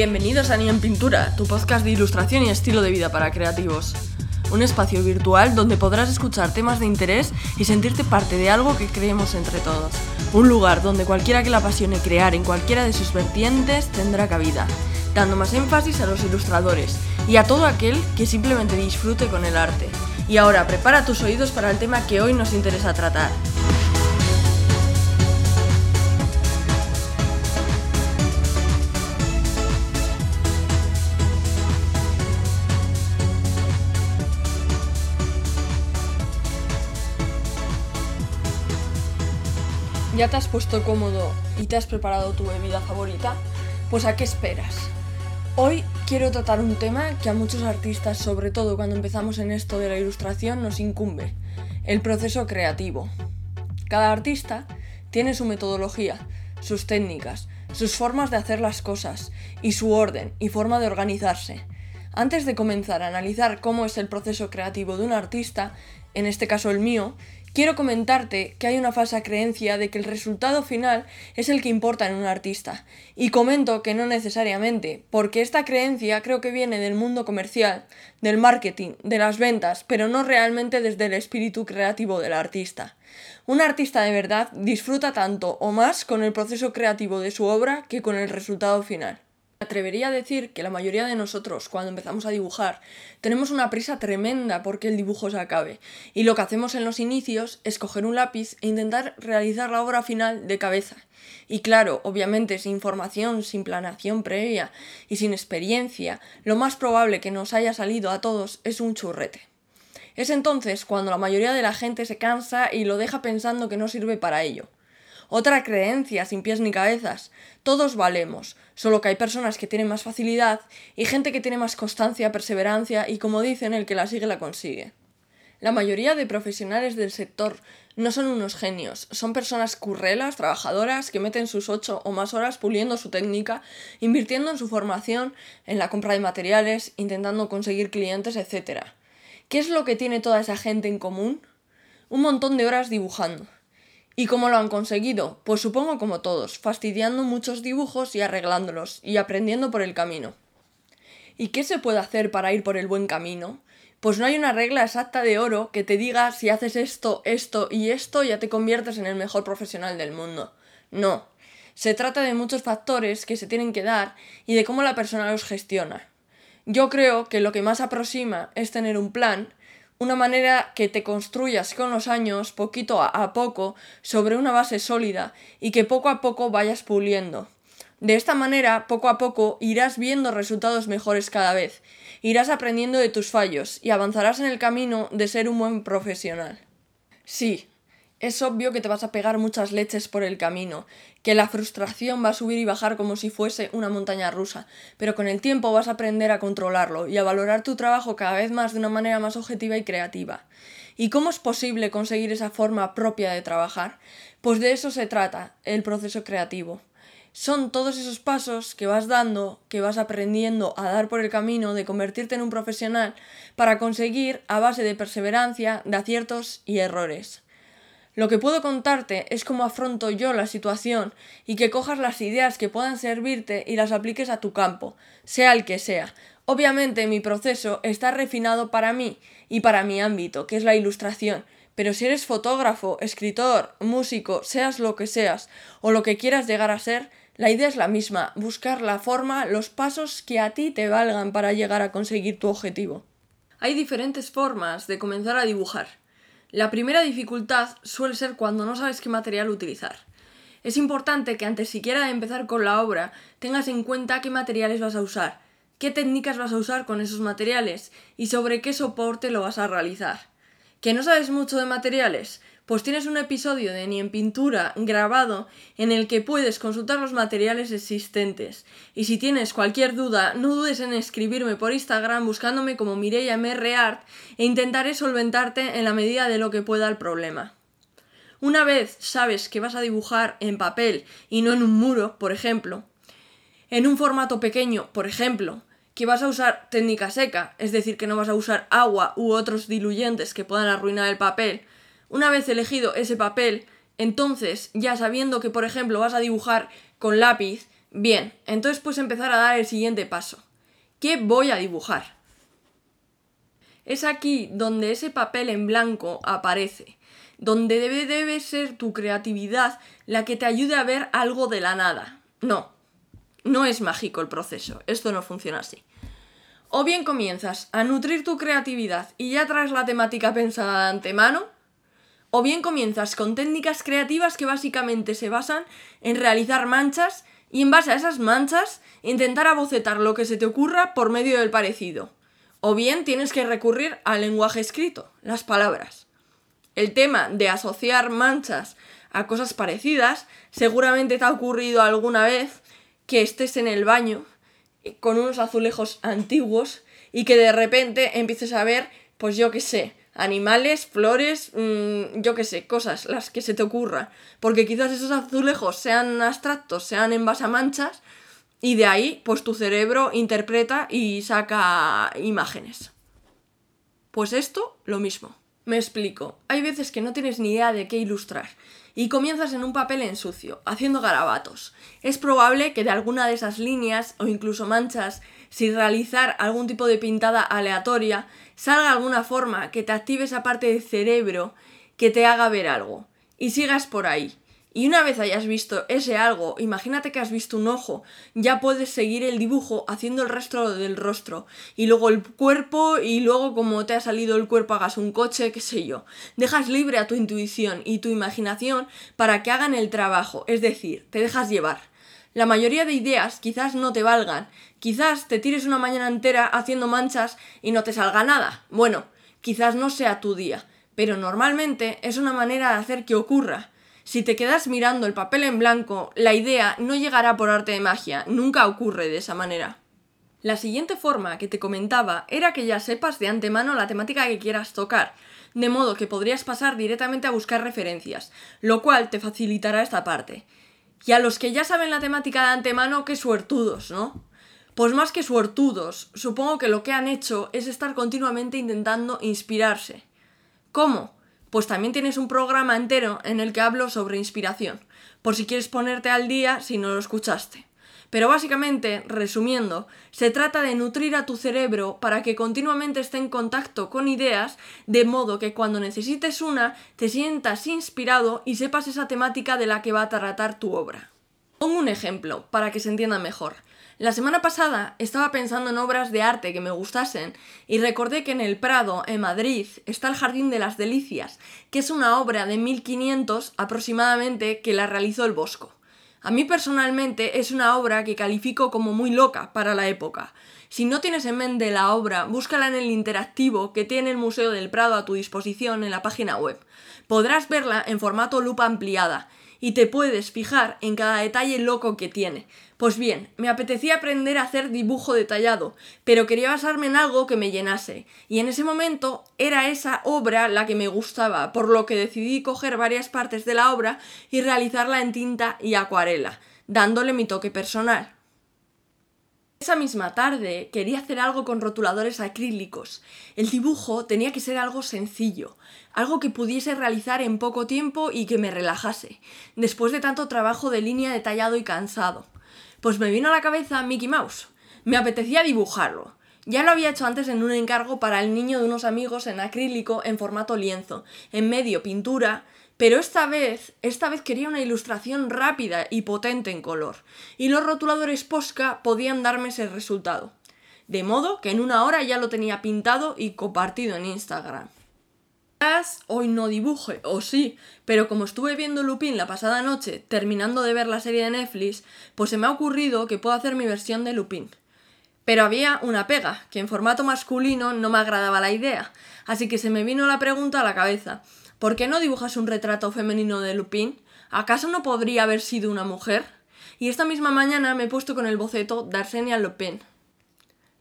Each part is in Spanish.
Bienvenidos a Ni en Pintura, tu podcast de ilustración y estilo de vida para creativos. Un espacio virtual donde podrás escuchar temas de interés y sentirte parte de algo que creemos entre todos. Un lugar donde cualquiera que le apasione crear en cualquiera de sus vertientes tendrá cabida, dando más énfasis a los ilustradores y a todo aquel que simplemente disfrute con el arte. Y ahora prepara tus oídos para el tema que hoy nos interesa tratar. ¿Ya te has puesto cómodo y te has preparado tu bebida favorita? Pues ¿a qué esperas? Hoy quiero tratar un tema que a muchos artistas, sobre todo cuando empezamos en esto de la ilustración, nos incumbe, el proceso creativo. Cada artista tiene su metodología, sus técnicas, sus formas de hacer las cosas y su orden y forma de organizarse. Antes de comenzar a analizar cómo es el proceso creativo de un artista, en este caso el mío, Quiero comentarte que hay una falsa creencia de que el resultado final es el que importa en un artista, y comento que no necesariamente, porque esta creencia creo que viene del mundo comercial, del marketing, de las ventas, pero no realmente desde el espíritu creativo del artista. Un artista de verdad disfruta tanto o más con el proceso creativo de su obra que con el resultado final atrevería a decir que la mayoría de nosotros, cuando empezamos a dibujar, tenemos una prisa tremenda porque el dibujo se acabe. Y lo que hacemos en los inicios es coger un lápiz e intentar realizar la obra final de cabeza. Y claro, obviamente sin formación, sin planación previa y sin experiencia, lo más probable que nos haya salido a todos es un churrete. Es entonces cuando la mayoría de la gente se cansa y lo deja pensando que no sirve para ello. Otra creencia sin pies ni cabezas. Todos valemos, solo que hay personas que tienen más facilidad y gente que tiene más constancia, perseverancia y como dicen, el que la sigue la consigue. La mayoría de profesionales del sector no son unos genios, son personas currelas, trabajadoras, que meten sus ocho o más horas puliendo su técnica, invirtiendo en su formación, en la compra de materiales, intentando conseguir clientes, etc. ¿Qué es lo que tiene toda esa gente en común? Un montón de horas dibujando. ¿Y cómo lo han conseguido? Pues supongo como todos, fastidiando muchos dibujos y arreglándolos, y aprendiendo por el camino. ¿Y qué se puede hacer para ir por el buen camino? Pues no hay una regla exacta de oro que te diga si haces esto, esto y esto ya te conviertes en el mejor profesional del mundo. No. Se trata de muchos factores que se tienen que dar y de cómo la persona los gestiona. Yo creo que lo que más aproxima es tener un plan una manera que te construyas con los años, poquito a, poco, sobre una base sólida y que poco a poco vayas puliendo. De esta manera, poco a poco, irás viendo resultados mejores cada vez, irás aprendiendo de tus fallos y avanzarás en el camino de ser un buen profesional. Sí, es obvio que te vas a pegar muchas leches por el camino, que la frustración va a subir y bajar como si fuese una montaña rusa, pero con el tiempo vas a aprender a controlarlo y a valorar tu trabajo cada vez más de una manera más objetiva y creativa. ¿Y cómo es posible conseguir esa forma propia de trabajar? Pues de eso se trata el proceso creativo. Son todos esos pasos que vas dando, que vas aprendiendo a dar por el camino de convertirte en un profesional para conseguir a base de perseverancia, de aciertos y errores. Lo que puedo contarte es cómo afronto yo la situación y que cojas las ideas que puedan servirte y las apliques a tu campo, sea el que sea. Obviamente mi proceso está refinado para mí y para mi ámbito, que es la ilustración, pero si eres fotógrafo, escritor, músico, seas lo que seas o lo que quieras llegar a ser, la idea es la misma, buscar la forma, los pasos que a ti te valgan para llegar a conseguir tu objetivo. Hay diferentes formas de comenzar a dibujar. La primera dificultad suele ser cuando no sabes qué material utilizar. Es importante que antes siquiera de empezar con la obra tengas en cuenta qué materiales vas a usar, qué técnicas vas a usar con esos materiales y sobre qué soporte lo vas a realizar. ¿Que no sabes mucho de materiales? Pues tienes un episodio de Ni en Pintura grabado en el que puedes consultar los materiales existentes. Y si tienes cualquier duda, no dudes en escribirme por Instagram buscándome como Mireia MRArt e intentaré solventarte en la medida de lo que pueda el problema. Una vez sabes que vas a dibujar en papel y no en un muro, por ejemplo, en un formato pequeño, por ejemplo, que vas a usar técnica seca, es decir, que no vas a usar agua u otros diluyentes que puedan arruinar el papel, una vez elegido ese papel, entonces, ya sabiendo que, por ejemplo, vas a dibujar con lápiz, Bien, entonces puedes empezar a dar el siguiente paso. ¿Qué voy a dibujar? Es aquí donde ese papel en blanco aparece, donde debe, debe ser tu creatividad la que te ayude a ver algo de la nada. No, no es mágico el proceso, esto no funciona así. O bien comienzas a nutrir tu creatividad y ya traes la temática pensada de antemano, o bien comienzas con técnicas creativas que básicamente se basan en realizar manchas y en base a esas manchas intentar abocetar lo que se te ocurra por medio del parecido. O bien tienes que recurrir al lenguaje escrito, las palabras. El tema de asociar manchas a cosas parecidas seguramente te ha ocurrido alguna vez que estés en el baño eh, con unos azulejos antiguos y que de repente empieces a ver, pues yo qué sé, animales, flores, mm, yo qué sé, cosas, las que se te ocurra. Porque quizás esos azulejos sean abstractos, sean en base manchas, y de ahí, pues tu cerebro interpreta y saca imágenes. Pues esto, lo mismo. Me explico. Hay veces que no tienes ni idea de qué ilustrar y comienzas en un papel en sucio, haciendo garabatos. Es probable que de alguna de esas líneas o incluso manchas, sin realizar algún tipo de pintada aleatoria, salga alguna forma que te active esa parte del cerebro que te haga ver algo. Y sigas por ahí. Y una vez hayas visto ese algo, imagínate que has visto un ojo, ya puedes seguir el dibujo haciendo el resto del rostro, y luego el cuerpo, y luego como te ha salido el cuerpo hagas un coche, qué sé yo. Dejas libre a tu intuición y tu imaginación para que hagan el trabajo, es decir, te dejas llevar. La mayoría de ideas quizás no te valgan, quizás te tires una mañana entera haciendo manchas y no te salga nada. Bueno, quizás no sea tu día, pero normalmente es una manera de hacer que ocurra. Si te quedas mirando el papel en blanco, la idea no llegará por arte de magia, nunca ocurre de esa manera. La siguiente forma que te comentaba era que ya sepas de antemano la temática que quieras tocar, de modo que podrías pasar directamente a buscar referencias, lo cual te facilitará esta parte. Y a los que ya saben la temática de antemano, qué suertudos, ¿no? Pues más que suertudos, supongo que lo que han hecho es estar continuamente intentando inspirarse. ¿Cómo? pues también tienes un programa entero en el que hablo sobre inspiración, por si quieres ponerte al día si no lo escuchaste. Pero básicamente, resumiendo, se trata de nutrir a tu cerebro para que continuamente esté en contacto con ideas, de modo que cuando necesites una, te sientas inspirado y sepas esa temática de la que va a tratar tu obra. Pongo un ejemplo, para que se entienda mejor. La semana pasada estaba pensando en obras de arte que me gustasen y recordé que en el Prado, en Madrid, está el Jardín de las Delicias, que es una obra de 1500 aproximadamente que la realizó el Bosco. A mí personalmente es una obra que califico como muy loca para la época. Si no tienes en mente la obra, búscala en el interactivo que tiene el Museo del Prado a tu disposición en la página web. Podrás verla en formato lupa ampliada y te puedes fijar en cada detalle loco que tiene. Pues bien, me apetecía aprender a hacer dibujo detallado, pero quería basarme en algo que me llenase, y en ese momento era esa obra la que me gustaba, por lo que decidí coger varias partes de la obra y realizarla en tinta y acuarela, dándole mi toque personal. Esa misma tarde quería hacer algo con rotuladores acrílicos. El dibujo tenía que ser algo sencillo, algo que pudiese realizar en poco tiempo y que me relajase, después de tanto trabajo de línea detallado y cansado. Pues me vino a la cabeza Mickey Mouse. Me apetecía dibujarlo. Ya lo había hecho antes en un encargo para el niño de unos amigos en acrílico en formato lienzo, en medio pintura, pero esta vez, esta vez quería una ilustración rápida y potente en color, y los rotuladores Posca podían darme ese resultado. De modo que en una hora ya lo tenía pintado y compartido en Instagram. Hoy no dibuje, o sí, pero como estuve viendo Lupin la pasada noche, terminando de ver la serie de Netflix, pues se me ha ocurrido que puedo hacer mi versión de Lupin. Pero había una pega, que en formato masculino no me agradaba la idea, así que se me vino la pregunta a la cabeza, ¿Por qué no dibujas un retrato femenino de Lupin? ¿Acaso no podría haber sido una mujer? Y esta misma mañana me he puesto con el boceto de Arsenia Lupin.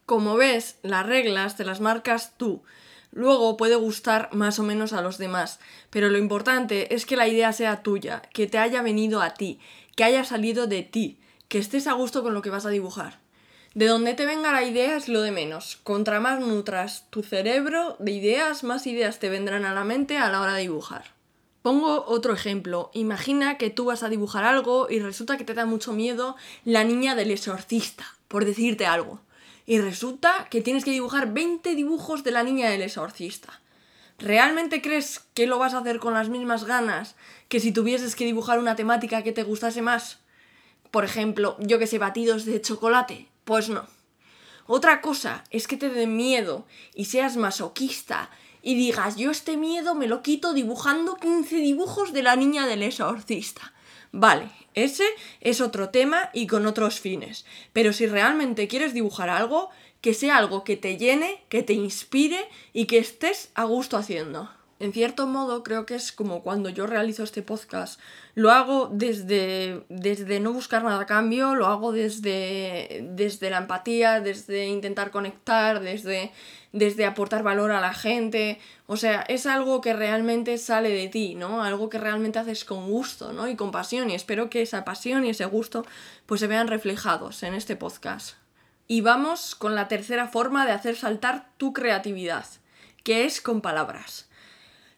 Como ves, las reglas te las marcas tú. Luego puede gustar más o menos a los demás, pero lo importante es que la idea sea tuya, que te haya venido a ti, que haya salido de ti, que estés a gusto con lo que vas a dibujar. De donde te venga la idea es lo de menos. Contra más nutras tu cerebro de ideas, más ideas te vendrán a la mente a la hora de dibujar. Pongo otro ejemplo. Imagina que tú vas a dibujar algo y resulta que te da mucho miedo la niña del exorcista, por decirte algo. Y resulta que tienes que dibujar 20 dibujos de la niña del exorcista. ¿Realmente crees que lo vas a hacer con las mismas ganas que si tuvieses que dibujar una temática que te gustase más? Por ejemplo, yo que sé, batidos de chocolate. Pues no. Otra cosa es que te dé miedo y seas masoquista y digas, yo este miedo me lo quito dibujando 15 dibujos de la niña del exorcista. Vale, ese es otro tema y con otros fines. Pero si realmente quieres dibujar algo, que sea algo que te llene, que te inspire y que estés a gusto haciendo en cierto modo creo que es como cuando yo realizo este podcast. Lo hago desde, desde no buscar nada a cambio, lo hago desde, desde la empatía, desde intentar conectar, desde, desde aportar valor a la gente. O sea, es algo que realmente sale de ti, ¿no? Algo que realmente haces con gusto, ¿no? Y con pasión. Y espero que esa pasión y ese gusto pues se vean reflejados en este podcast. Y vamos con la tercera forma de hacer saltar tu creatividad, que es con palabras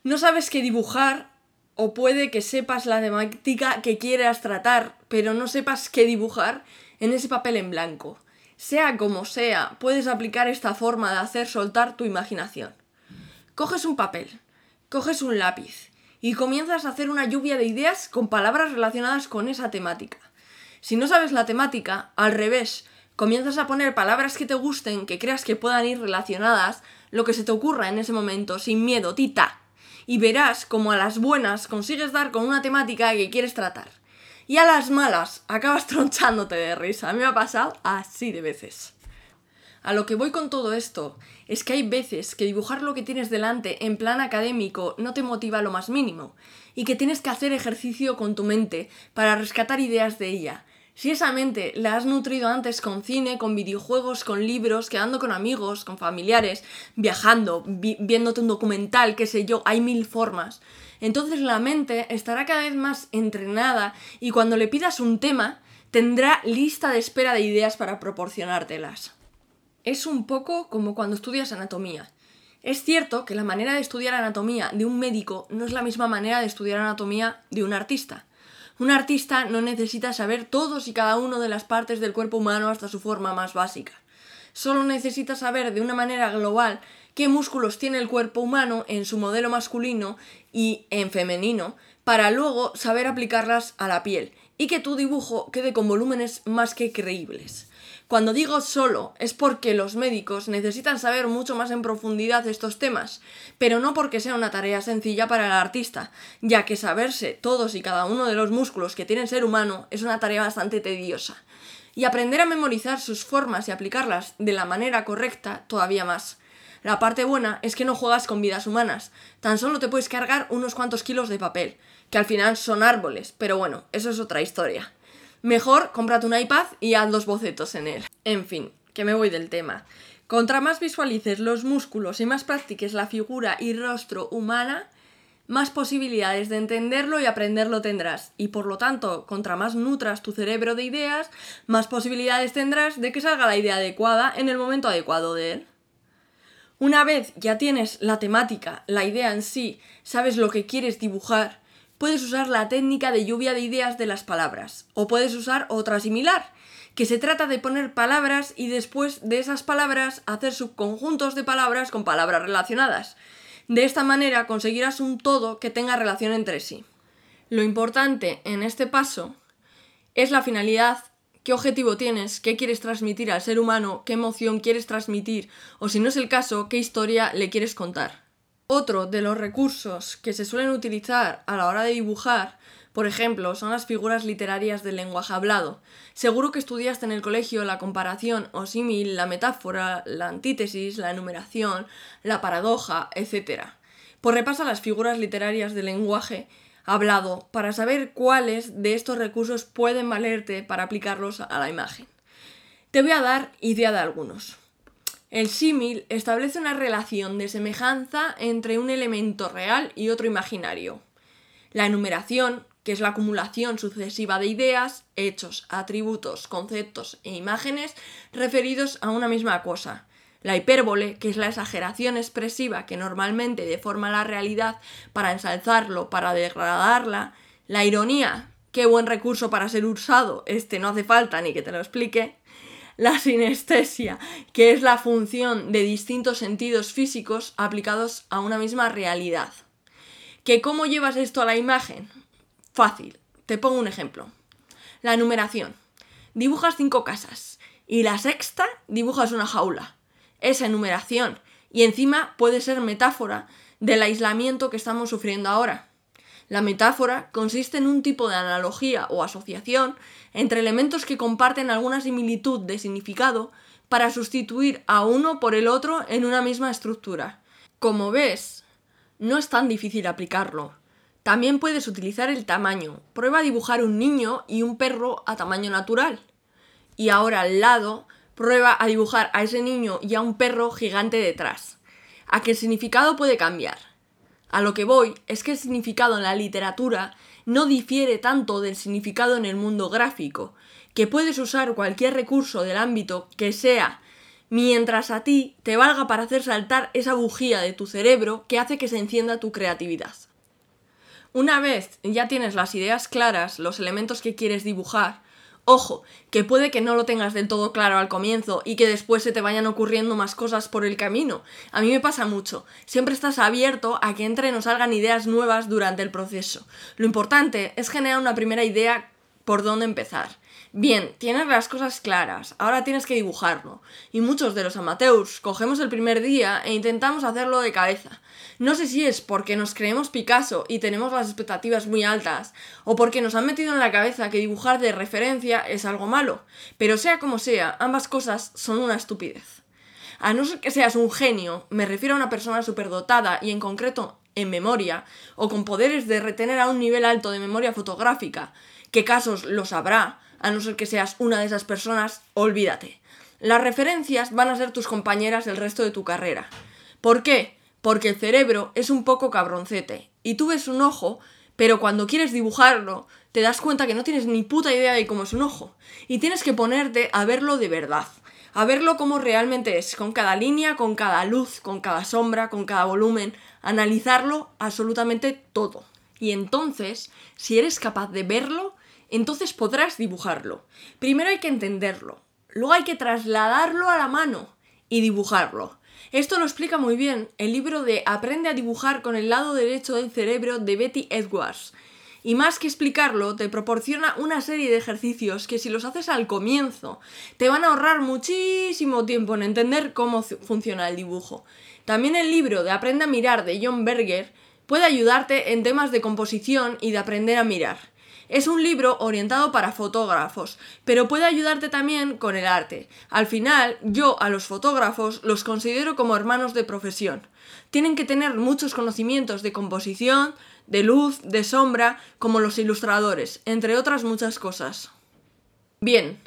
no sabes qué dibujar o puede que sepas la temática que quieras tratar, pero no sepas qué dibujar en ese papel en blanco. Sea como sea, puedes aplicar esta forma de hacer soltar tu imaginación. Coges un papel, coges un lápiz y comienzas a hacer una lluvia de ideas con palabras relacionadas con esa temática. Si no sabes la temática, al revés, comienzas a poner palabras que te gusten, que creas que puedan ir relacionadas, lo que se te ocurra en ese momento, sin miedo, tita y verás como a las buenas consigues dar con una temática que quieres tratar. Y a las malas acabas tronchándote de risa. Me ha pasado así de veces. A lo que voy con todo esto es que hay veces que dibujar lo que tienes delante en plan académico no te motiva lo más mínimo y que tienes que hacer ejercicio con tu mente para rescatar ideas de ella, si esa mente la has nutrido antes con cine, con videojuegos, con libros, quedando con amigos, con familiares, viajando, viéndote un documental, qué sé yo, hay mil formas. Entonces la mente estará cada vez más entrenada y cuando le pidas un tema, tendrá lista de espera de ideas para proporcionártelas. Es un poco como cuando estudias anatomía. Es cierto que la manera de estudiar anatomía de un médico no es la misma manera de estudiar anatomía de un artista. Un artista no necesita saber todos y cada uno de las partes del cuerpo humano hasta su forma más básica. Solo necesita saber de una manera global qué músculos tiene el cuerpo humano en su modelo masculino y en femenino, para luego saber aplicarlas a la piel y que tu dibujo quede con volúmenes más que creíbles. Cuando digo solo es porque los médicos necesitan saber mucho más en profundidad estos temas, pero no porque sea una tarea sencilla para el artista, ya que saberse todos y cada uno de los músculos que tiene el ser humano es una tarea bastante tediosa. Y aprender a memorizar sus formas y aplicarlas de la manera correcta todavía más. La parte buena es que no juegas con vidas humanas, tan solo te puedes cargar unos cuantos kilos de papel, que al final son árboles, pero bueno, eso es otra historia. Mejor cómprate un iPad y haz los bocetos en él. En fin, que me voy del tema. Contra más visualices los músculos y más practiques la figura y rostro humana, más posibilidades de entenderlo y aprenderlo tendrás. Y por lo tanto, contra más nutras tu cerebro de ideas, más posibilidades tendrás de que salga la idea adecuada en el momento adecuado de él. Una vez ya tienes la temática, la idea en sí, sabes lo que quieres dibujar, puedes usar la técnica de lluvia de ideas de las palabras, o puedes usar otra similar, que se trata de poner palabras y después de esas palabras hacer subconjuntos de palabras con palabras relacionadas. De esta manera conseguirás un todo que tenga relación entre sí. Lo importante en este paso es la finalidad, qué objetivo tienes, qué quieres transmitir al ser humano, qué emoción quieres transmitir o si no es el caso, qué historia le quieres contar. Otro de los recursos que se suelen utilizar a la hora de dibujar, por ejemplo, son las figuras literarias del lenguaje hablado. Seguro que estudiaste en el colegio la comparación o símil, la metáfora, la antítesis, la enumeración, la paradoja, etc. Pues repasa las figuras literarias del lenguaje hablado para saber cuáles de estos recursos pueden valerte para aplicarlos a la imagen. Te voy a dar idea de algunos. El símil establece una relación de semejanza entre un elemento real y otro imaginario. La enumeración, que es la acumulación sucesiva de ideas, hechos, atributos, conceptos e imágenes referidos a una misma cosa. La hipérbole, que es la exageración expresiva que normalmente deforma la realidad para ensalzarlo, para degradarla. La ironía, qué buen recurso para ser usado, este no hace falta ni que te lo explique. La sinestesia, que es la función de distintos sentidos físicos aplicados a una misma realidad. ¿Que cómo llevas esto a la imagen? Fácil, te pongo un ejemplo. La numeración. Dibujas cinco casas y la sexta dibujas una jaula. Esa enumeración y encima puede ser metáfora del aislamiento que estamos sufriendo ahora. La metáfora consiste en un tipo de analogía o asociación entre elementos que comparten alguna similitud de significado para sustituir a uno por el otro en una misma estructura. Como ves, no es tan difícil aplicarlo. También puedes utilizar el tamaño. Prueba a dibujar un niño y un perro a tamaño natural. Y ahora al lado, prueba a dibujar a ese niño y a un perro gigante detrás. A que el significado puede cambiar. A lo que voy es que el significado en la literatura no difiere tanto del significado en el mundo gráfico, que puedes usar cualquier recurso del ámbito que sea, mientras a ti te valga para hacer saltar esa bujía de tu cerebro que hace que se encienda tu creatividad. Una vez ya tienes las ideas claras, los elementos que quieres dibujar, Ojo, que puede que no lo tengas del todo claro al comienzo y que después se te vayan ocurriendo más cosas por el camino. A mí me pasa mucho. Siempre estás abierto a que entren o salgan ideas nuevas durante el proceso. Lo importante es generar una primera idea por dónde empezar. Bien, tienes las cosas claras, ahora tienes que dibujarlo. Y muchos de los amateurs cogemos el primer día e intentamos hacerlo de cabeza. No sé si es porque nos creemos Picasso y tenemos las expectativas muy altas, o porque nos han metido en la cabeza que dibujar de referencia es algo malo, pero sea como sea, ambas cosas son una estupidez. A no ser que seas un genio, me refiero a una persona superdotada y en concreto en memoria, o con poderes de retener a un nivel alto de memoria fotográfica, ¿qué casos los habrá? a no ser que seas una de esas personas, olvídate. Las referencias van a ser tus compañeras el resto de tu carrera. ¿Por qué? Porque el cerebro es un poco cabroncete y tú ves un ojo, pero cuando quieres dibujarlo, te das cuenta que no tienes ni puta idea de cómo es un ojo y tienes que ponerte a verlo de verdad, a verlo como realmente es, con cada línea, con cada luz, con cada sombra, con cada volumen, analizarlo absolutamente todo. Y entonces, si eres capaz de verlo, entonces podrás dibujarlo. Primero hay que entenderlo, luego hay que trasladarlo a la mano y dibujarlo. Esto lo explica muy bien el libro de Aprende a dibujar con el lado derecho del cerebro de Betty Edwards. Y más que explicarlo, te proporciona una serie de ejercicios que si los haces al comienzo, te van a ahorrar muchísimo tiempo en entender cómo funciona el dibujo. También el libro de Aprende a mirar de John Berger puede ayudarte en temas de composición y de aprender a mirar. Es un libro orientado para fotógrafos, pero puede ayudarte también con el arte. Al final, yo a los fotógrafos los considero como hermanos de profesión. Tienen que tener muchos conocimientos de composición, de luz, de sombra, como los ilustradores, entre otras muchas cosas. Bien,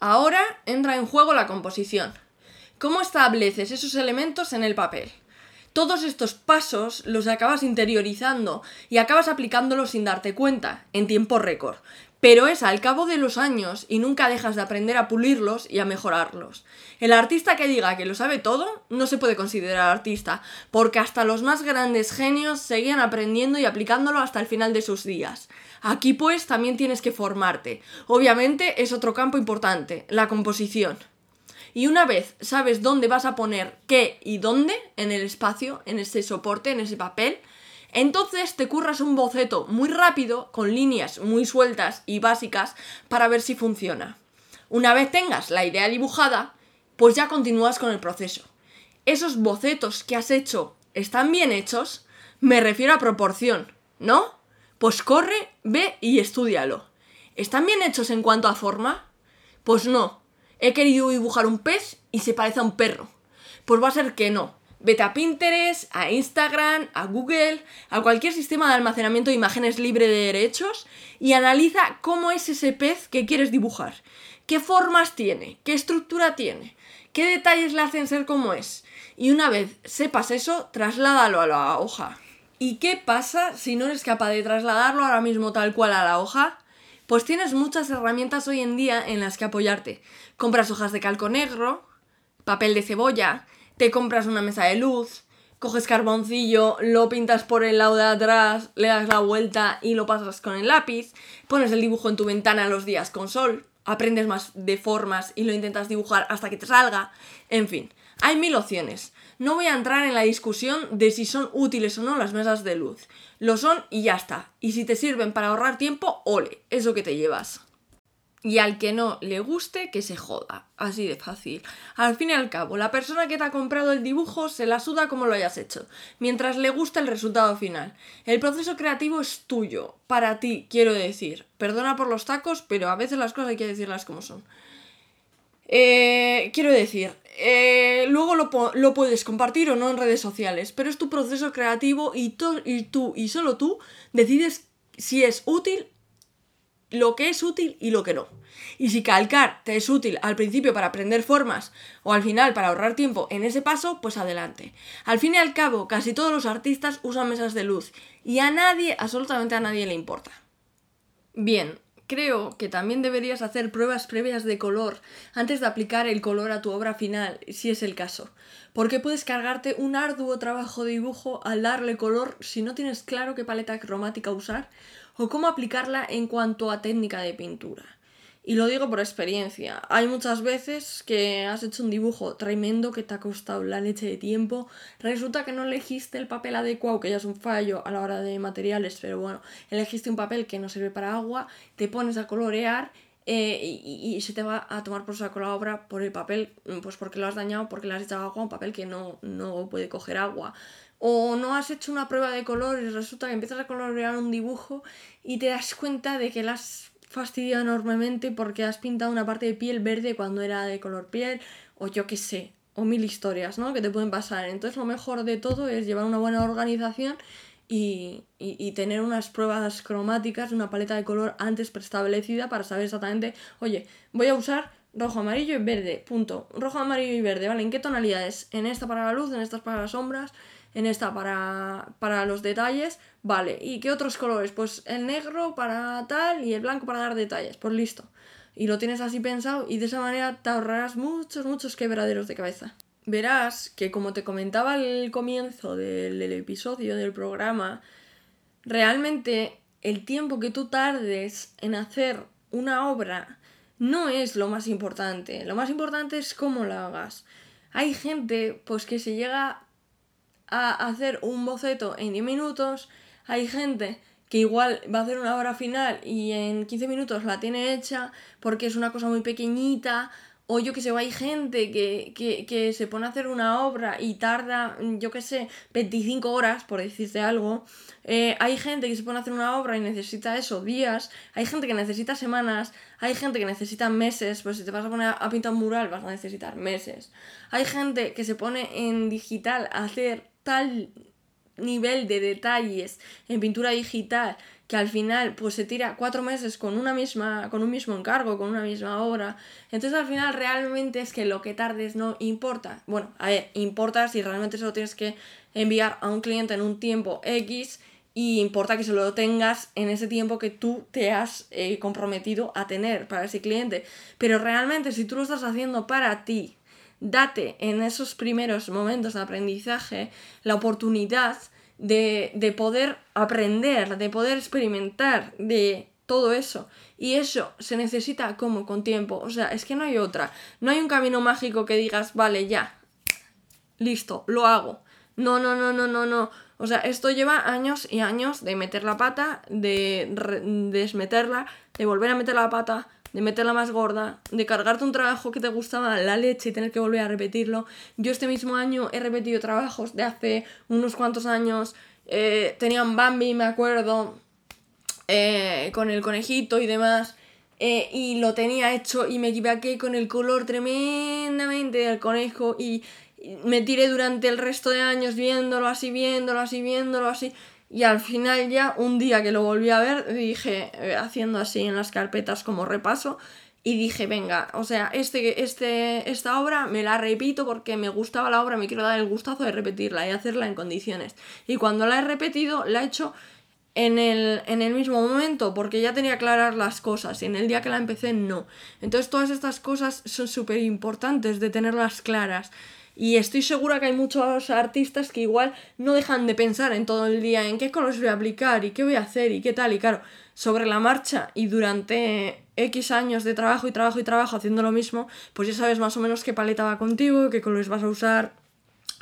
ahora entra en juego la composición. ¿Cómo estableces esos elementos en el papel? Todos estos pasos los acabas interiorizando y acabas aplicándolos sin darte cuenta, en tiempo récord. Pero es al cabo de los años y nunca dejas de aprender a pulirlos y a mejorarlos. El artista que diga que lo sabe todo no se puede considerar artista, porque hasta los más grandes genios seguían aprendiendo y aplicándolo hasta el final de sus días. Aquí pues también tienes que formarte. Obviamente es otro campo importante, la composición. Y una vez sabes dónde vas a poner qué y dónde en el espacio, en ese soporte, en ese papel, entonces te curras un boceto muy rápido, con líneas muy sueltas y básicas, para ver si funciona. Una vez tengas la idea dibujada, pues ya continúas con el proceso. Esos bocetos que has hecho están bien hechos, me refiero a proporción, ¿no? Pues corre, ve y estudialo. ¿Están bien hechos en cuanto a forma? Pues no, he querido dibujar un pez y se parece a un perro. Pues va a ser que no. Vete a Pinterest, a Instagram, a Google, a cualquier sistema de almacenamiento de imágenes libre de derechos y analiza cómo es ese pez que quieres dibujar. ¿Qué formas tiene? ¿Qué estructura tiene? ¿Qué detalles le hacen ser como es? Y una vez sepas eso, trasládalo a la hoja. ¿Y qué pasa si no eres capaz de trasladarlo ahora mismo tal cual a la hoja? Pues tienes muchas herramientas hoy en día en las que apoyarte. Compras hojas de calco negro, papel de cebolla, te compras una mesa de luz, coges carboncillo, lo pintas por el lado de atrás, le das la vuelta y lo pasas con el lápiz, pones el dibujo en tu ventana los días con sol, aprendes más de formas y lo intentas dibujar hasta que te salga, en fin, hay mil opciones. No voy a entrar en la discusión de si son útiles o no las mesas de luz. Lo son y ya está. Y si te sirven para ahorrar tiempo, ole, eso que te llevas. Y al que no le guste, que se joda. Así de fácil. Al fin y al cabo, la persona que te ha comprado el dibujo se la suda como lo hayas hecho, mientras le gusta el resultado final. El proceso creativo es tuyo, para ti, quiero decir. Perdona por los tacos, pero a veces las cosas hay que decirlas como son. Eh, quiero decir, eh, luego lo, lo, puedes compartir o no en redes sociales, pero es tu proceso creativo y, y tú y solo tú decides si es útil lo que es útil y lo que no. Y si calcar te es útil al principio para aprender formas o al final para ahorrar tiempo en ese paso, pues adelante. Al fin y al cabo, casi todos los artistas usan mesas de luz y a nadie, absolutamente a nadie le importa. Bien, creo que también deberías hacer pruebas previas de color antes de aplicar el color a tu obra final, si es el caso. Porque puedes cargarte un arduo trabajo de dibujo al darle color si no tienes claro qué paleta cromática usar o cómo aplicarla en cuanto a técnica de pintura. Y lo digo por experiencia. Hay muchas veces que has hecho un dibujo tremendo que te ha costado la leche de tiempo. Resulta que no elegiste el papel adecuado, que ya es un fallo a la hora de materiales, pero bueno, elegiste un papel que no sirve para agua, te pones a colorear eh, y, se te va a tomar por saco la obra por el papel, pues porque lo has dañado, porque le has echado agua a un papel que no, no puede coger agua. O no has hecho una prueba de color y resulta que empiezas a colorear un dibujo y te das cuenta de que la has fastidiado enormemente porque has pintado una parte de piel verde cuando era de color piel, o yo qué sé, o mil historias, ¿no? Que te pueden pasar. Entonces lo mejor de todo es llevar una buena organización y, y, tener unas pruebas cromáticas, una paleta de color antes preestablecida para saber exactamente, oye, voy a usar rojo, amarillo y verde, punto. Rojo, amarillo y verde, ¿vale? ¿En qué tonalidades? En esta para la luz, en estas para las sombras, en esta para, para los detalles, vale. ¿Y qué otros colores? Pues el negro para tal y el blanco para dar detalles, pues listo. Y lo tienes así pensado y de esa manera te ahorrarás muchos, muchos quebraderos de cabeza. Verás que como te comentaba al comienzo del, del episodio del programa, realmente el tiempo que tú tardes en hacer una obra no es lo más importante. Lo más importante es cómo la hagas. Hay gente pues que se llega a hacer un boceto en 10 minutos, hay gente que igual va a hacer una obra final y en 15 minutos la tiene hecha porque es una cosa muy pequeñita, o yo que sé, hay gente que, que, se pone a hacer una obra y tarda, yo que sé, 25 horas, por decirte algo. Eh, hay gente que se pone a hacer una obra y necesita eso, días. Hay gente que necesita semanas. Hay gente que necesita meses. Pues si te vas a poner a pintar un mural vas a necesitar meses. Hay gente que se pone en digital a hacer tal nivel de detalles en pintura digital que al final pues se tira cuatro meses con una misma con un mismo encargo con una misma obra. Entonces al final realmente es que lo que tardes no importa. Bueno a ver importa si realmente solo tienes que enviar a un cliente en un tiempo x y importa que se lo tengas en ese tiempo que tú te has eh, comprometido a tener para ese cliente. Pero realmente si tú lo estás haciendo para ti date en esos primeros momentos de aprendizaje la oportunidad de, poder aprender, de poder experimentar de todo eso. Y eso se necesita como con tiempo. O sea, es que no hay otra. No hay un camino mágico que digas, vale, ya, listo, lo hago. No, no, no, no, no, no. O sea, esto lleva años y años de meter la pata, de desmeterla, de volver a meter la pata, de meterla más gorda, de cargarte un trabajo que te gustaba la leche y tener que volver a repetirlo. Yo este mismo año he repetido trabajos de hace unos cuantos años. Eh, tenían Bambi, me acuerdo, eh, con el conejito y demás. Eh, y lo tenía hecho y me equivoqué con el color tremendamente del conejo y me tiré durante el resto de años viéndolo así, viéndolo así, viéndolo así. Y al final ya, un día que lo volví a ver, dije, eh, haciendo así en las carpetas como repaso, y dije, venga, o sea, este, este, esta obra me la repito porque me gustaba la obra, me quiero dar el gustazo de repetirla y hacerla en condiciones. Y cuando la he repetido, la he hecho en el, en el mismo momento, porque ya tenía claras las cosas, y en el día que la empecé, no. Entonces todas estas cosas son súper importantes de tenerlas claras. Y estoy segura que hay muchos artistas que igual no dejan de pensar en todo el día en qué colores voy a aplicar y qué voy a hacer y qué tal. Y claro, sobre la marcha y durante X años de trabajo y trabajo y trabajo haciendo lo mismo, pues ya sabes más o menos qué paleta va contigo, qué colores vas a usar,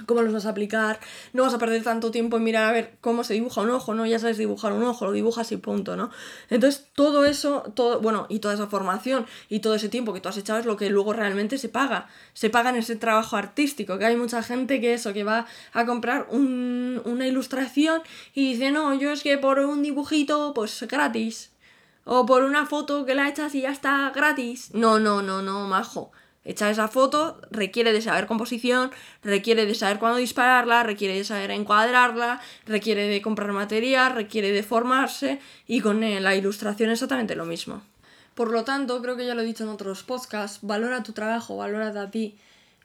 cómo los vas a aplicar, no vas a perder tanto tiempo en mirar a ver cómo se dibuja un ojo, ¿no? Ya sabes dibujar un ojo, lo dibujas y punto, ¿no? Entonces, todo eso, todo, bueno, y toda esa formación y todo ese tiempo que tú has echado es lo que luego realmente se paga. Se paga en ese trabajo artístico, que hay mucha gente que eso, que va a comprar una ilustración y dice, no, yo es que por un dibujito, pues gratis. O por una foto que la echas y ya está gratis. No, no, no, no, majo Echar esa foto requiere de saber composición, requiere de saber cuándo dispararla, requiere de saber encuadrarla, requiere de comprar material, requiere de formarse y con eh, la ilustración exactamente lo mismo. Por lo tanto, creo que ya lo he dicho en otros podcasts, valora tu trabajo, valora a ti.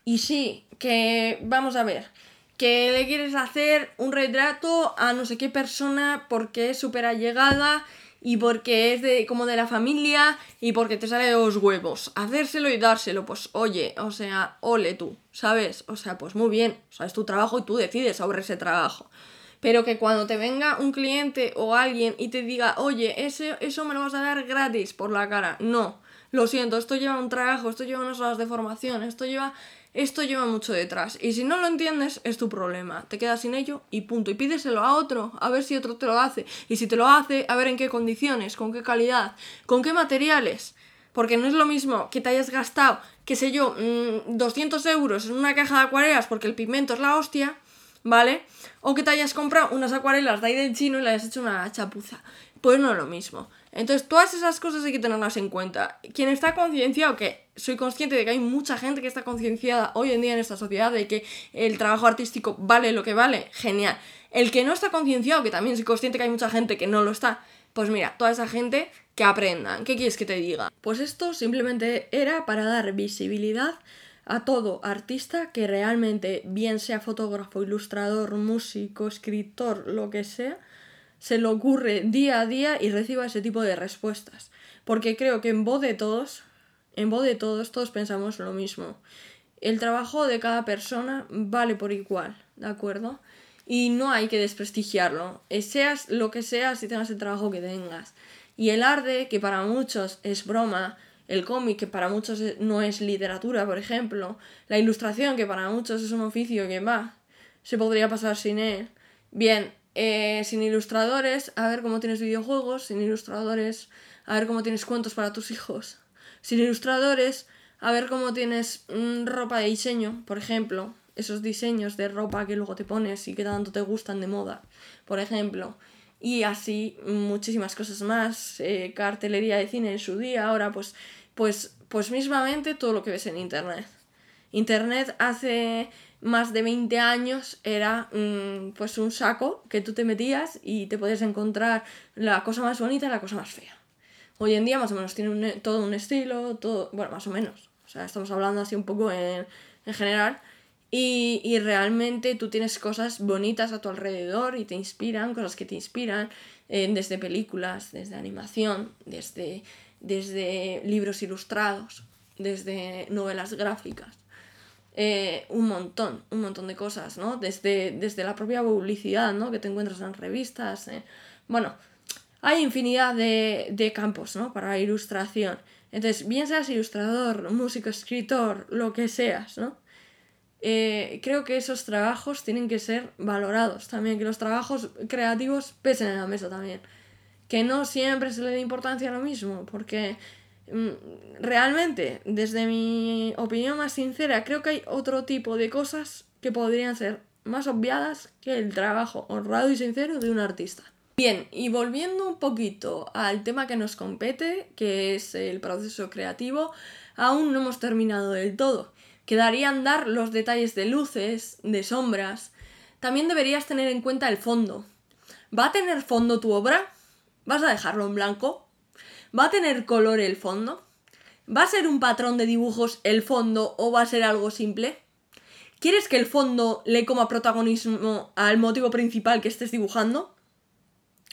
Y sí, que vamos a ver, que le quieres hacer un retrato a no sé qué persona porque es súper allegada y porque es de como de la familia y porque te sale de los huevos. Hacérselo y dárselo, pues oye, o sea, ole tú, ¿sabes? O sea, pues muy bien, o sea, es tu trabajo y tú decides sobre ese trabajo. Pero que cuando te venga un cliente o alguien y te diga, oye, ese, eso me lo vas a dar gratis por la cara. No, lo siento, esto lleva un trabajo, esto lleva unas horas de formación, esto lleva esto lleva mucho detrás. Y si no lo entiendes, es tu problema. Te quedas sin ello y punto. Y pídeselo a otro, a ver si otro te lo hace. Y si te lo hace, a ver en qué condiciones, con qué calidad, con qué materiales. Porque no es lo mismo que te hayas gastado, qué sé yo, 200 mm, euros en una caja de acuarelas porque el pigmento es la hostia, ¿vale? O que te hayas comprado unas acuarelas de ahí del chino y le hayas hecho una chapuza. Pues no es lo mismo. Entonces, todas esas cosas hay que tenerlas en cuenta. Quien está concienciado, que soy consciente de que hay mucha gente que está concienciada hoy en día en esta sociedad de que el trabajo artístico vale lo que vale, genial. El que no está concienciado, que también soy consciente que hay mucha gente que no lo está, pues mira, toda esa gente que aprendan. ¿Qué quieres que te diga? Pues esto simplemente era para dar visibilidad a todo artista que realmente, bien sea fotógrafo, ilustrador, músico, escritor, lo que sea, se le ocurre día a día y reciba ese tipo de respuestas. Porque creo que en voz de todos, en voz de todos, todos pensamos lo mismo. El trabajo de cada persona vale por igual, ¿de acuerdo? Y no hay que desprestigiarlo. Eh, seas lo que seas y tengas el trabajo que tengas. Y el arte, que para muchos es broma, el cómic, que para muchos no es literatura, por ejemplo, la ilustración, que para muchos es un oficio que va, se podría pasar sin él. Bien, eh, sin ilustradores, a ver cómo tienes videojuegos, sin ilustradores, a ver cómo tienes cuentos para tus hijos, sin ilustradores, a ver cómo tienes mm, ropa de diseño, por ejemplo, esos diseños de ropa que luego te pones y que tanto te gustan de moda, por ejemplo. Y así muchísimas cosas más, eh, cartelería de cine en su día, ahora pues, pues, pues mismamente todo lo que ves en Internet. Internet hace más de 20 años era mm, pues un saco que tú te metías y te podías encontrar la cosa más bonita y la cosa más fea. Hoy en día más o menos tiene todo un estilo, todo, bueno, más o menos. O sea, estamos hablando así un poco en, general. Y, realmente tú tienes cosas bonitas a tu alrededor y te inspiran, cosas que te inspiran, eh, desde películas, desde animación, desde, desde libros ilustrados, desde novelas gráficas. Eh, un montón, un montón de cosas, ¿no? Desde, desde la propia publicidad, ¿no? Que te encuentras en revistas. Eh. Bueno, hay infinidad de, campos, ¿no? Para la ilustración. Entonces, bien seas ilustrador, músico, escritor, lo que seas, ¿no? Eh, creo que esos trabajos tienen que ser valorados también, que los trabajos creativos pesen en la mesa también. Que no siempre se le dé importancia a lo mismo, porque realmente, desde mi opinión más sincera, creo que hay otro tipo de cosas que podrían ser más obviadas que el trabajo honrado y sincero de un artista. Bien, y volviendo un poquito al tema que nos compete, que es el proceso creativo, aún no hemos terminado del todo. Quedarían dar los detalles de luces, de sombras. También deberías tener en cuenta el fondo. ¿Va a tener fondo tu obra? ¿Vas a dejarlo en blanco? ¿Va a tener color el fondo? ¿Va a ser un patrón de dibujos el fondo o va a ser algo simple? ¿Quieres que el fondo le coma protagonismo al motivo principal que estés dibujando?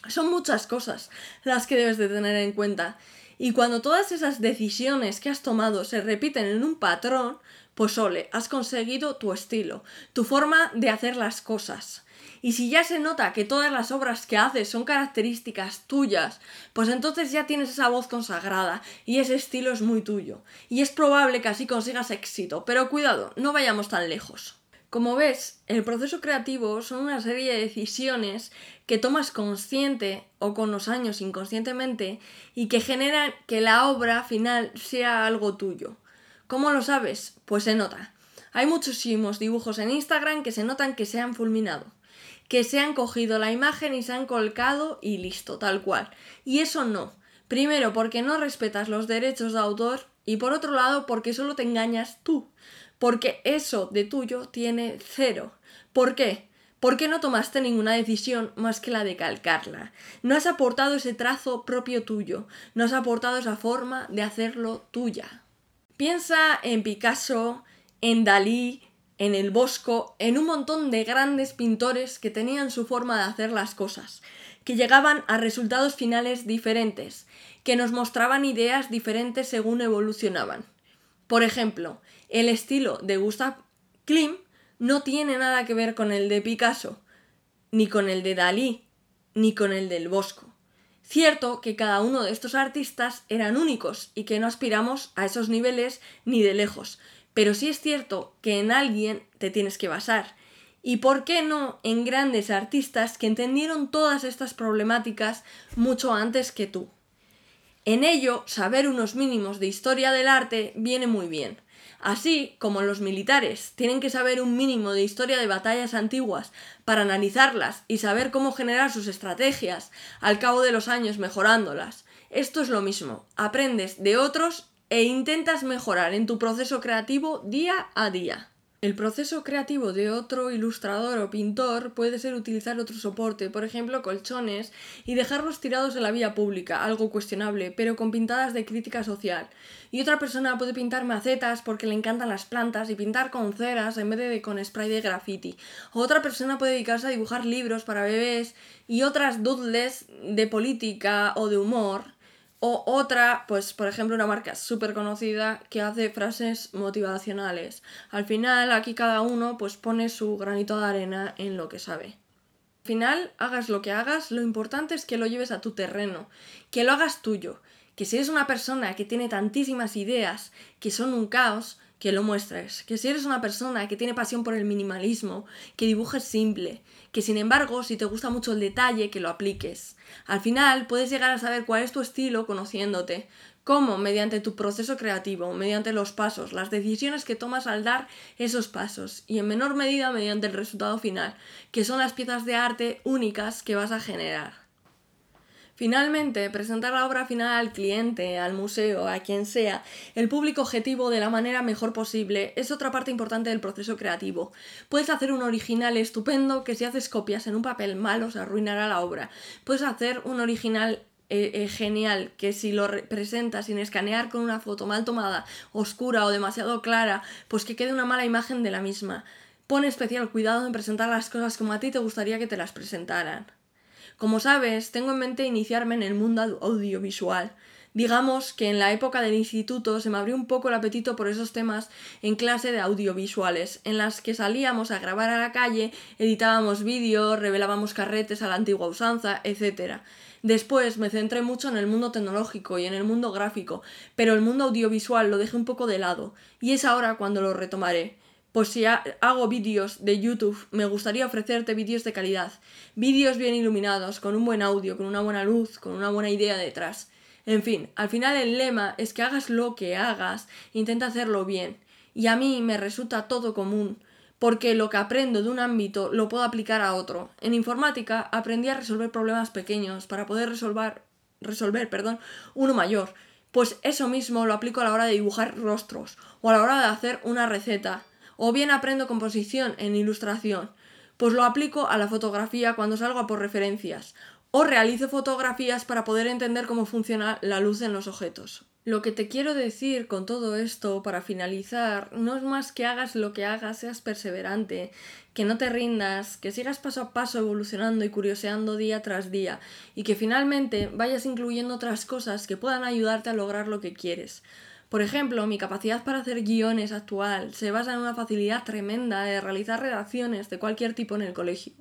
Son muchas cosas las que debes de tener en cuenta. Y cuando todas esas decisiones que has tomado se repiten en un patrón, pues ole, has conseguido tu estilo, tu forma de hacer las cosas. Y si ya se nota que todas las obras que haces son características tuyas, pues entonces ya tienes esa voz consagrada y ese estilo es muy tuyo. Y es probable que así consigas éxito, pero cuidado, no vayamos tan lejos. Como ves, el proceso creativo son una serie de decisiones que tomas consciente o con los años inconscientemente y que generan que la obra final sea algo tuyo. ¿Cómo lo sabes? Pues se nota. Hay muchísimos dibujos en Instagram que se notan que se han fulminado, que se han cogido la imagen y se han colcado y listo, tal cual. Y eso no. Primero porque no respetas los derechos de autor y por otro lado porque solo te engañas tú porque eso de tuyo tiene cero. ¿Por qué? Porque no tomaste ninguna decisión más que la de calcarla. No has aportado ese trazo propio tuyo, no has aportado esa forma de hacerlo tuya. Piensa en Picasso, en Dalí, en el Bosco, en un montón de grandes pintores que tenían su forma de hacer las cosas, que llegaban a resultados finales diferentes, que nos mostraban ideas diferentes según evolucionaban. Por ejemplo, el estilo de Gustav Klim no tiene nada que ver con el de Picasso, ni con el de Dalí, ni con el del Bosco. Cierto que cada uno de estos artistas eran únicos y que no aspiramos a esos niveles ni de lejos, pero sí es cierto que en alguien te tienes que basar. ¿Y por qué no en grandes artistas que entendieron todas estas problemáticas mucho antes que tú? En ello, saber unos mínimos de historia del arte viene muy bien. Así como los militares tienen que saber un mínimo de historia de batallas antiguas para analizarlas y saber cómo generar sus estrategias al cabo de los años mejorándolas. Esto es lo mismo, aprendes de otros e intentas mejorar en tu proceso creativo día a día. El proceso creativo de otro ilustrador o pintor puede ser utilizar otro soporte, por ejemplo colchones, y dejarlos tirados en la vía pública, algo cuestionable, pero con pintadas de crítica social. Y otra persona puede pintar macetas porque le encantan las plantas y pintar con ceras en vez de con spray de graffiti. O otra persona puede dedicarse a dibujar libros para bebés y otras doodles de política o de humor o otra, pues por ejemplo una marca súper conocida que hace frases motivacionales. Al final aquí cada uno pues pone su granito de arena en lo que sabe. Al final, hagas lo que hagas, lo importante es que lo lleves a tu terreno, que lo hagas tuyo, que si eres una persona que tiene tantísimas ideas que son un caos, que lo muestres, que si eres una persona que tiene pasión por el minimalismo, que dibujes simple, que sin embargo, si te gusta mucho el detalle, que lo apliques. Al final, puedes llegar a saber cuál es tu estilo conociéndote, cómo mediante tu proceso creativo, mediante los pasos, las decisiones que tomas al dar esos pasos y en menor medida mediante el resultado final, que son las piezas de arte únicas que vas a generar. Finalmente, presentar la obra final al cliente, al museo, a quien sea, el público objetivo de la manera mejor posible es otra parte importante del proceso creativo. Puedes hacer un original estupendo que si haces copias en un papel malo se arruinará la obra. Puedes hacer un original eh, eh, genial que si lo presentas sin escanear con una foto mal tomada, oscura o demasiado clara, pues que quede una mala imagen de la misma. Pon especial cuidado en presentar las cosas como a ti te gustaría que te las presentaran. Como sabes, tengo en mente iniciarme en el mundo audiovisual. Digamos que en la época del instituto se me abrió un poco el apetito por esos temas en clase de audiovisuales, en las que salíamos a grabar a la calle, editábamos vídeos, revelábamos carretes a la antigua usanza, etc. Después me centré mucho en el mundo tecnológico y en el mundo gráfico, pero el mundo audiovisual lo dejé un poco de lado, y es ahora cuando lo retomaré. Pues si hago vídeos de YouTube, me gustaría ofrecerte vídeos de calidad, vídeos bien iluminados, con un buen audio, con una buena luz, con una buena idea detrás. En fin, al final el lema es que hagas lo que hagas, intenta hacerlo bien. Y a mí me resulta todo común, porque lo que aprendo de un ámbito lo puedo aplicar a otro. En informática aprendí a resolver problemas pequeños para poder resolver, resolver perdón, uno mayor. Pues eso mismo lo aplico a la hora de dibujar rostros o a la hora de hacer una receta o bien aprendo composición en ilustración, pues lo aplico a la fotografía cuando salgo a por referencias, o realizo fotografías para poder entender cómo funciona la luz en los objetos. Lo que te quiero decir con todo esto, para finalizar, no es más que hagas lo que hagas, seas perseverante, que no te rindas, que sigas paso a paso evolucionando y curioseando día tras día, y que finalmente vayas incluyendo otras cosas que puedan ayudarte a lograr lo que quieres. Por ejemplo, mi capacidad para hacer guiones actual se basa en una facilidad tremenda de realizar redacciones de cualquier tipo en el colegio,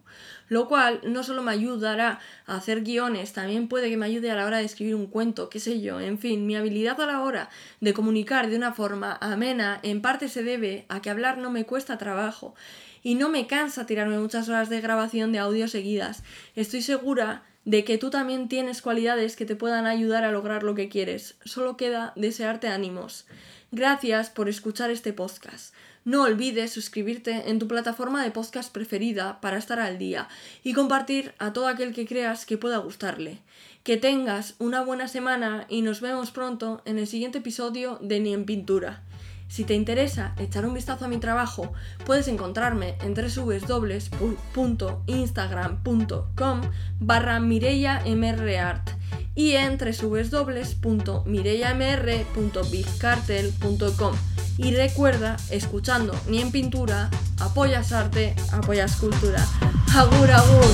lo cual no solo me ayudará a hacer guiones, también puede que me ayude a la hora de escribir un cuento, qué sé yo, en fin, mi habilidad a la hora de comunicar de una forma amena en parte se debe a que hablar no me cuesta trabajo y no me cansa tirarme muchas horas de grabación de audio seguidas. Estoy segura de que tú también tienes cualidades que te puedan ayudar a lograr lo que quieres. Solo queda desearte ánimos. Gracias por escuchar este podcast. No olvides suscribirte en tu plataforma de podcast preferida para estar al día y compartir a todo aquel que creas que pueda gustarle. Que tengas una buena semana y nos vemos pronto en el siguiente episodio de Ni en Pintura. Si te interesa echar un vistazo a mi trabajo, puedes encontrarme en www.instagram.com barra mireyamrart y en www.mireyamr.bigcartel.com. Y recuerda, escuchando ni en pintura, apoyas arte, apoyas cultura. Agur, agur.